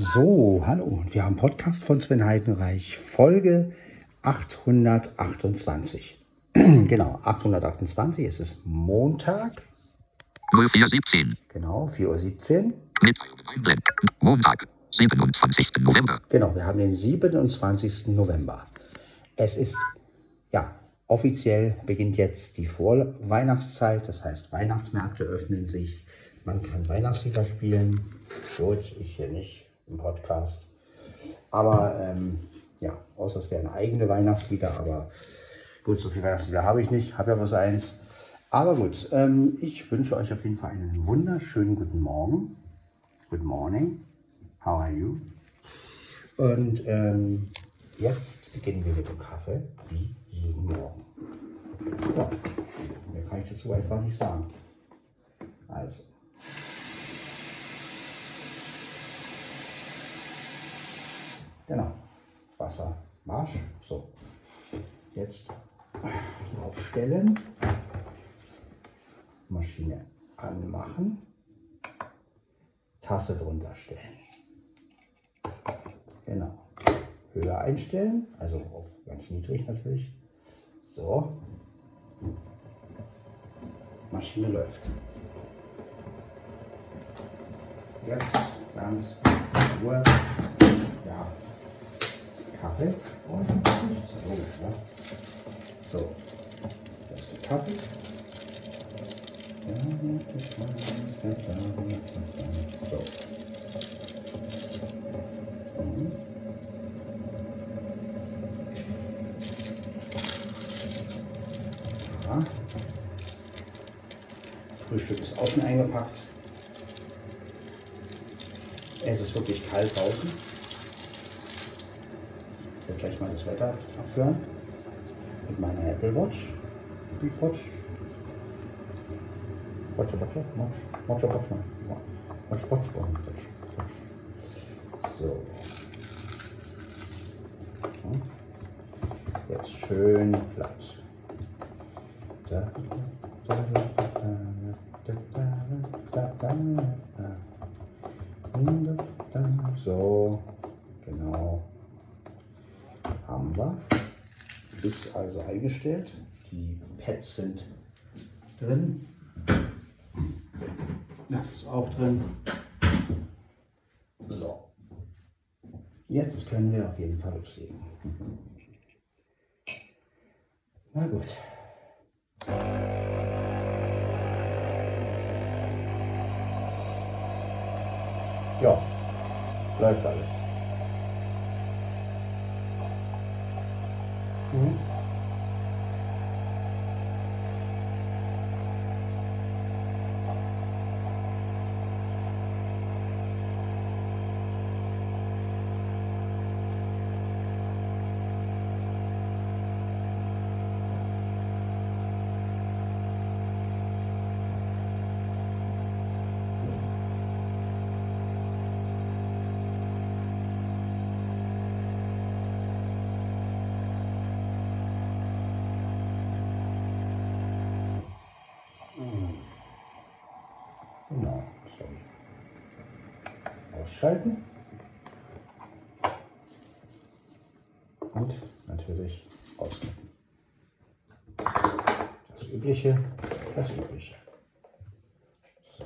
So, hallo. Wir haben Podcast von Sven Heidenreich, Folge 828. genau, 828. Es ist Montag. 0417. Genau, 4.17 Uhr. Einblenden. Montag, 27. November. Genau, wir haben den 27. November. Es ist, ja, offiziell beginnt jetzt die Vorweihnachtszeit. Das heißt, Weihnachtsmärkte öffnen sich. Man kann Weihnachtslieder spielen. Gut, ich hier nicht im Podcast. Aber ähm, ja, außer es wären eigene Weihnachtslieder. Aber gut, so viele Weihnachtslieder habe ich nicht. Habe ja bloß eins. Aber gut, ähm, ich wünsche euch auf jeden Fall einen wunderschönen guten Morgen. Good morning. How are you? Und ähm, jetzt beginnen wir mit dem Kaffee, wie jeden Morgen. Ja, mehr kann ich dazu einfach nicht sagen. Also. Genau. Wasser, Marsch. So. Jetzt aufstellen. Maschine anmachen. Tasse drunter stellen. Genau. Höhe einstellen, also auf ganz niedrig natürlich. So. Maschine läuft. Jetzt ganz Ruhe. Ja. Kaffee. Oh, ist ja ne? So. Das ist der Kaffee. So. Mhm. Ja. Frühstück ist schon eingepackt. Es ist wirklich kalt draußen. Werde gleich mal das Wetter abhören. Mit meiner Apple Watch. Apple Watch. Watch, watch, watch, watch, watch, watch, watch, watch, watch. So. Jetzt schön platt. Da, da, da, da, da, da, da, Wir. Ist also eingestellt. Die Pads sind drin. Das ist auch drin. So. Jetzt können wir auf jeden Fall loslegen. Na gut. Ja, läuft alles. 응? Sorry. Ausschalten. Und natürlich ausklicken. Das Übliche, das Übliche. So.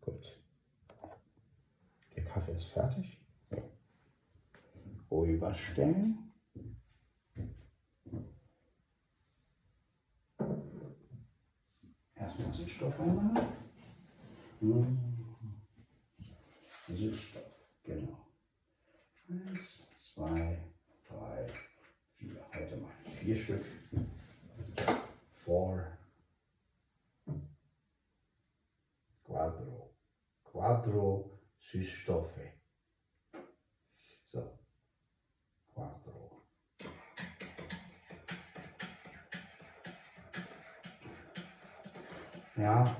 Gut. Der Kaffee ist fertig. Rüberstellen. Erstmal Süßstoff einmal. Hm. Ja.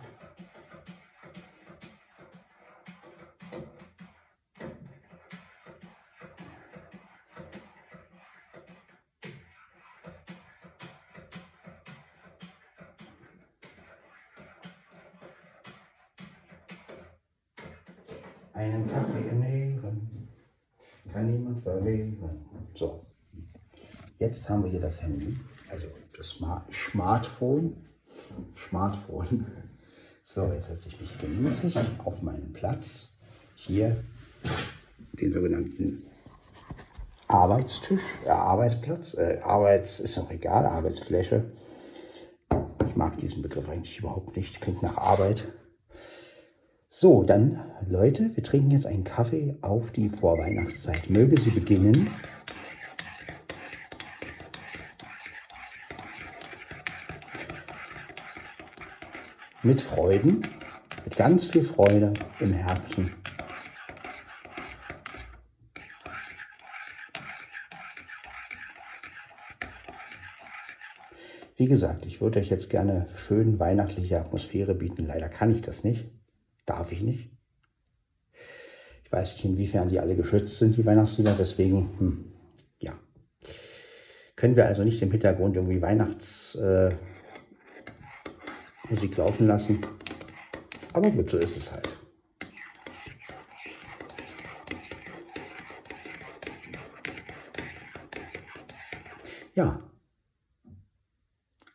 Einen Kaffee im kann niemand verwehren. So, jetzt haben wir hier das Handy, also das Smartphone. Smartphone. So, jetzt setze ich mich gemütlich auf meinen Platz. Hier den sogenannten Arbeitstisch, äh, Arbeitsplatz, äh, Arbeits ist auch egal, Arbeitsfläche. Ich mag diesen Begriff eigentlich überhaupt nicht, klingt nach Arbeit. So, dann Leute, wir trinken jetzt einen Kaffee auf die Vorweihnachtszeit. Möge sie beginnen. Mit Freuden, mit ganz viel Freude im Herzen. Wie gesagt, ich würde euch jetzt gerne schön weihnachtliche Atmosphäre bieten. Leider kann ich das nicht. Darf ich nicht. Ich weiß nicht, inwiefern die alle geschützt sind, die Weihnachtslieder. Deswegen, hm, ja. Können wir also nicht im Hintergrund irgendwie Weihnachtsmusik äh, laufen lassen. Aber gut, so ist es halt. Ja,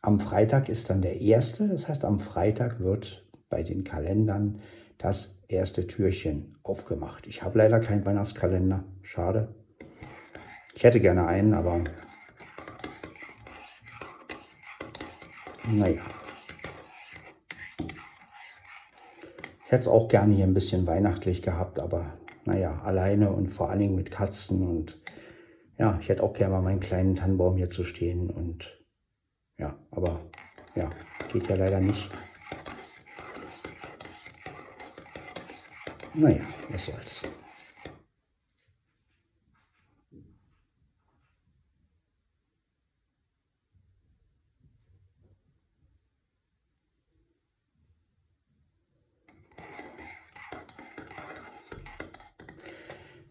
am Freitag ist dann der erste, das heißt am Freitag wird bei den Kalendern das erste Türchen aufgemacht. Ich habe leider keinen Weihnachtskalender, schade. Ich hätte gerne einen, aber naja. Hätte es auch gerne hier ein bisschen weihnachtlich gehabt, aber naja, alleine und vor allen Dingen mit Katzen und ja, ich hätte auch gerne mal meinen kleinen Tannenbaum hier zu stehen und ja, aber ja, geht ja leider nicht. Naja, was soll's.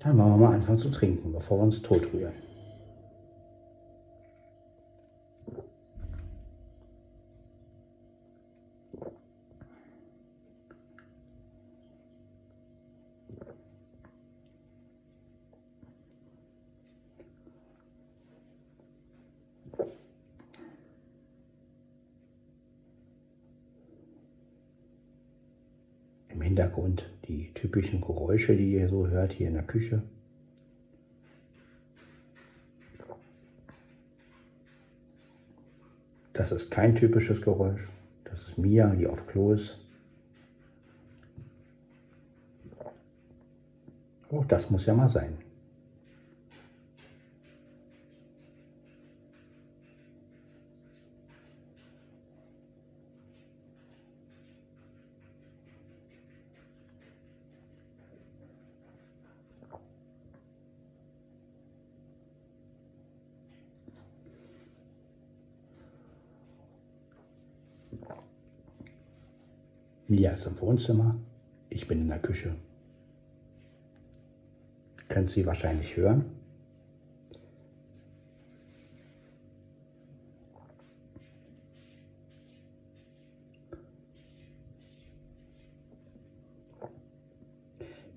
Dann wollen wir mal anfangen zu trinken, bevor wir uns tot rühren. Hintergrund die typischen Geräusche, die ihr so hört hier in der Küche. Das ist kein typisches Geräusch. Das ist Mia, die auf Klo ist. Auch das muss ja mal sein. Mia ist im Wohnzimmer, ich bin in der Küche. Könnt Sie wahrscheinlich hören.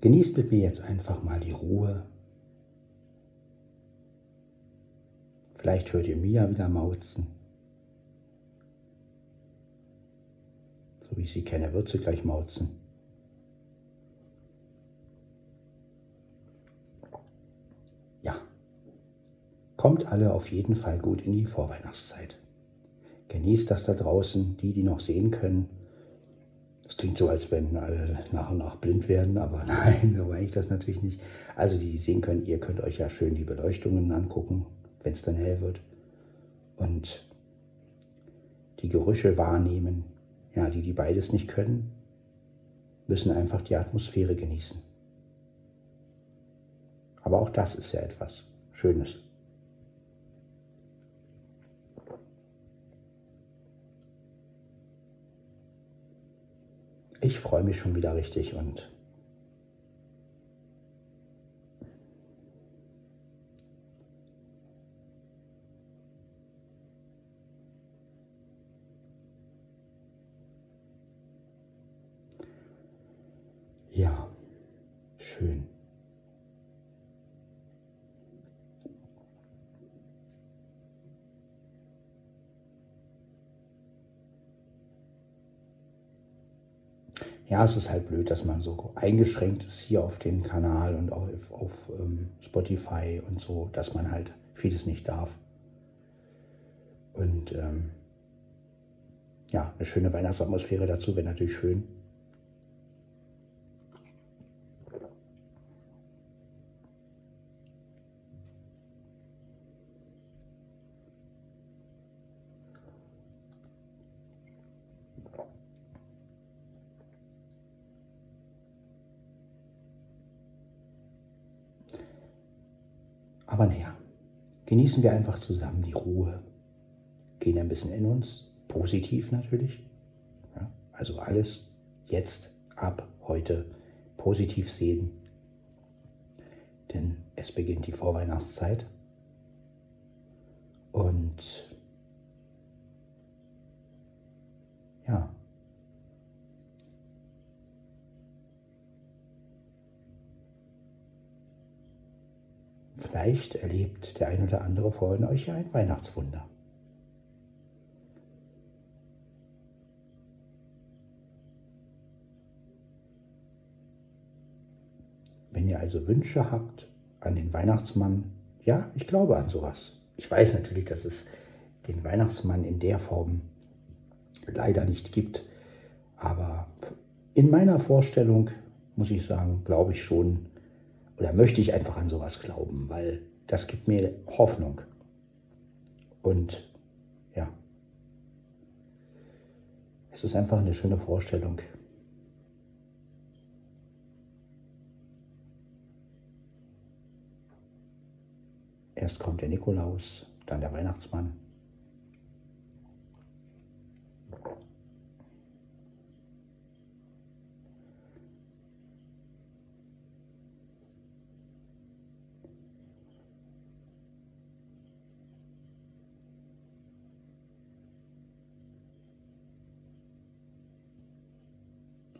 Genießt mit mir jetzt einfach mal die Ruhe. Vielleicht hört ihr Mia wieder mauzen. So wie ich sie kenne, wird sie gleich mauzen. Ja, kommt alle auf jeden Fall gut in die Vorweihnachtszeit. Genießt das da draußen, die, die noch sehen können. Es klingt so, als wenn alle nach und nach blind werden, aber nein, so meine ich das natürlich nicht. Also die, die sehen können, ihr könnt euch ja schön die Beleuchtungen angucken, wenn es dann hell wird. Und die Gerüche wahrnehmen, ja, die, die beides nicht können, müssen einfach die Atmosphäre genießen. Aber auch das ist ja etwas Schönes. Ich freue mich schon wieder richtig und Schön. Ja, es ist halt blöd, dass man so eingeschränkt ist hier auf den Kanal und auf, auf ähm, Spotify und so, dass man halt vieles nicht darf. Und ähm, ja, eine schöne Weihnachtsatmosphäre dazu wäre natürlich schön. Aber naja, genießen wir einfach zusammen die Ruhe, gehen ein bisschen in uns, positiv natürlich. Ja, also alles jetzt, ab heute positiv sehen, denn es beginnt die Vorweihnachtszeit. Und Vielleicht erlebt der ein oder andere von euch ja ein Weihnachtswunder. Wenn ihr also Wünsche habt an den Weihnachtsmann, ja, ich glaube an sowas. Ich weiß natürlich, dass es den Weihnachtsmann in der Form leider nicht gibt, aber in meiner Vorstellung muss ich sagen, glaube ich schon, oder möchte ich einfach an sowas glauben, weil das gibt mir Hoffnung. Und ja, es ist einfach eine schöne Vorstellung. Erst kommt der Nikolaus, dann der Weihnachtsmann.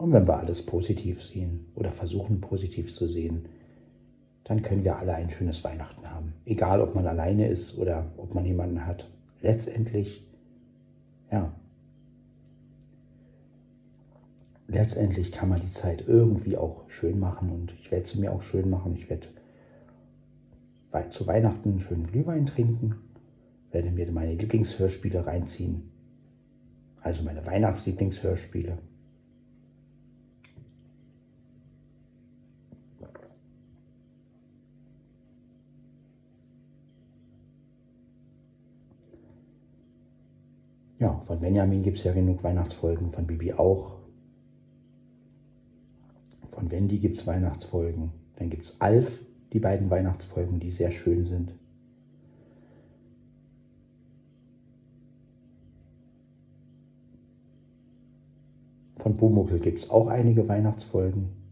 Und wenn wir alles positiv sehen oder versuchen positiv zu sehen, dann können wir alle ein schönes Weihnachten haben. Egal, ob man alleine ist oder ob man jemanden hat. Letztendlich, ja, letztendlich kann man die Zeit irgendwie auch schön machen und ich werde sie mir auch schön machen. Ich werde zu Weihnachten einen schönen Glühwein trinken, werde mir meine Lieblingshörspiele reinziehen, also meine Weihnachtslieblingshörspiele. Ja, von Benjamin gibt es ja genug Weihnachtsfolgen, von Bibi auch. Von Wendy gibt es Weihnachtsfolgen. Dann gibt es Alf, die beiden Weihnachtsfolgen, die sehr schön sind. Von Bumuckel gibt es auch einige Weihnachtsfolgen.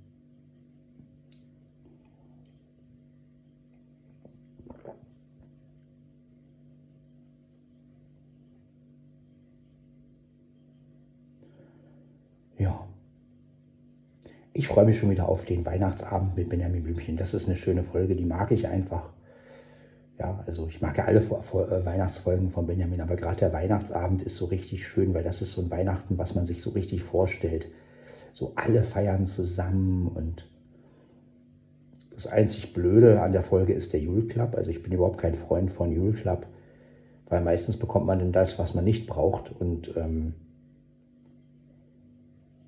Ich freue mich schon wieder auf den Weihnachtsabend mit Benjamin Blümchen. Das ist eine schöne Folge, die mag ich einfach. Ja, also ich mag ja alle äh, Weihnachtsfolgen von Benjamin, aber gerade der Weihnachtsabend ist so richtig schön, weil das ist so ein Weihnachten, was man sich so richtig vorstellt. So alle feiern zusammen und das einzig Blöde an der Folge ist der Jule Club. Also ich bin überhaupt kein Freund von Jule Club, weil meistens bekommt man denn das, was man nicht braucht und ähm,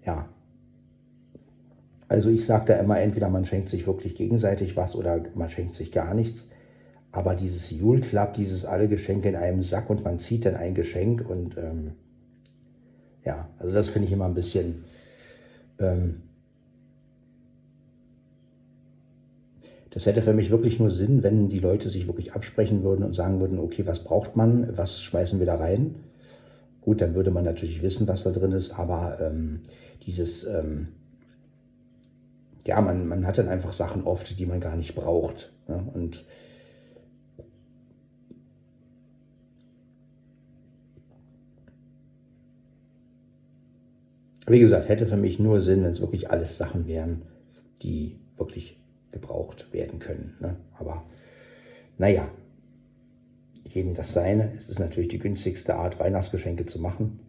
ja, also ich sage da immer, entweder man schenkt sich wirklich gegenseitig was oder man schenkt sich gar nichts. Aber dieses Jule Club, dieses alle Geschenke in einem Sack und man zieht dann ein Geschenk und ähm, ja, also das finde ich immer ein bisschen ähm, Das hätte für mich wirklich nur Sinn, wenn die Leute sich wirklich absprechen würden und sagen würden, okay, was braucht man, was schmeißen wir da rein? Gut, dann würde man natürlich wissen, was da drin ist, aber ähm, dieses ähm, ja, man, man hat dann einfach Sachen oft, die man gar nicht braucht. Ne? Und wie gesagt, hätte für mich nur Sinn, wenn es wirklich alles Sachen wären, die wirklich wirklich gebraucht werden können. Ne? Aber naja, jedem das seine. Es ist natürlich die günstigste Art, Weihnachtsgeschenke zu machen.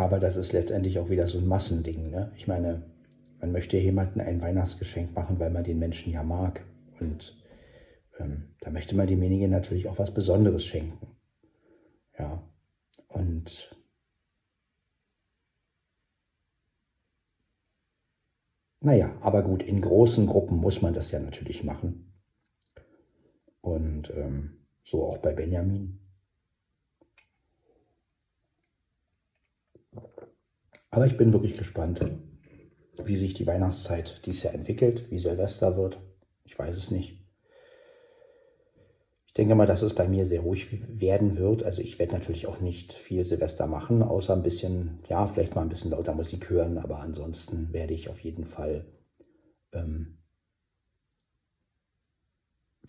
Aber das ist letztendlich auch wieder so ein Massending. Ne? Ich meine, man möchte jemandem ein Weihnachtsgeschenk machen, weil man den Menschen ja mag. Und ähm, da möchte man demjenigen natürlich auch was Besonderes schenken. Ja, und naja, aber gut, in großen Gruppen muss man das ja natürlich machen. Und ähm, so auch bei Benjamin. Aber ich bin wirklich gespannt, wie sich die Weihnachtszeit dies Jahr entwickelt, wie Silvester wird. Ich weiß es nicht. Ich denke mal, dass es bei mir sehr ruhig werden wird. Also ich werde natürlich auch nicht viel Silvester machen, außer ein bisschen, ja, vielleicht mal ein bisschen lauter Musik hören, aber ansonsten werde ich auf jeden Fall ähm,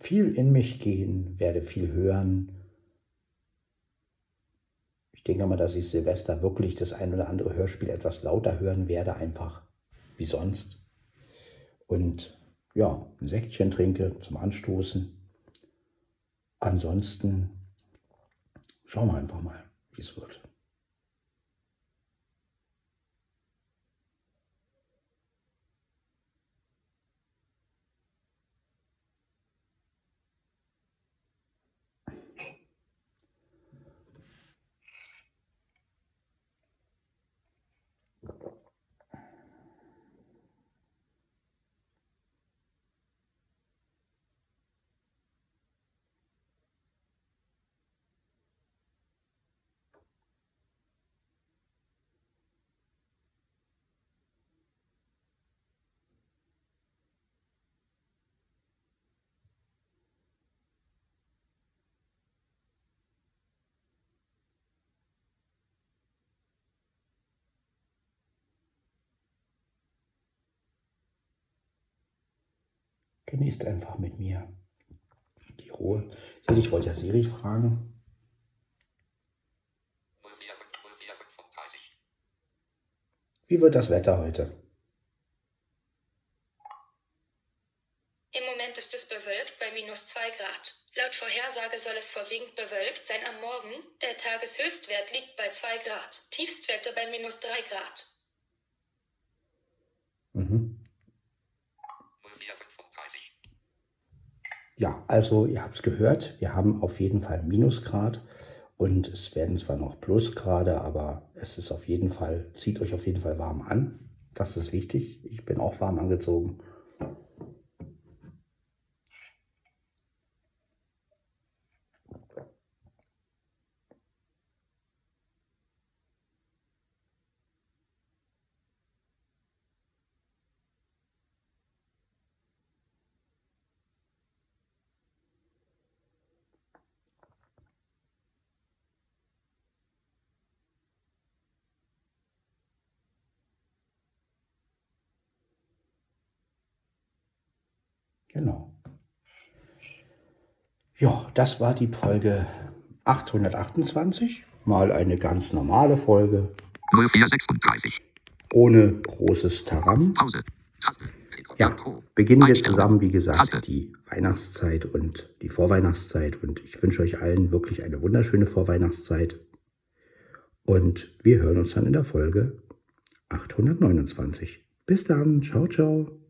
viel in mich gehen, werde viel hören. Ich denke mal, dass ich Silvester wirklich das ein oder andere Hörspiel etwas lauter hören werde, einfach wie sonst. Und ja, ein Säckchen trinke zum Anstoßen. Ansonsten schauen wir einfach mal, wie es wird. Genießt einfach mit mir die Ruhe. Ich wollte ja Siri fragen. Wie wird das Wetter heute? Im Moment ist es bewölkt bei minus 2 Grad. Laut Vorhersage soll es vorwiegend bewölkt sein am Morgen. Der Tageshöchstwert liegt bei 2 Grad. Tiefstwerte bei minus 3 Grad. Ja, also ihr habt es gehört, wir haben auf jeden Fall Minusgrad und es werden zwar noch Plusgrade, aber es ist auf jeden Fall, zieht euch auf jeden Fall warm an. Das ist wichtig. Ich bin auch warm angezogen. Genau. Ja, das war die Folge 828. Mal eine ganz normale Folge. 0436. Ohne großes Taram. Pause. Taste. Ja, beginnen wir zusammen, wie gesagt, die Weihnachtszeit und die Vorweihnachtszeit. Und ich wünsche euch allen wirklich eine wunderschöne Vorweihnachtszeit. Und wir hören uns dann in der Folge 829. Bis dann. Ciao, ciao.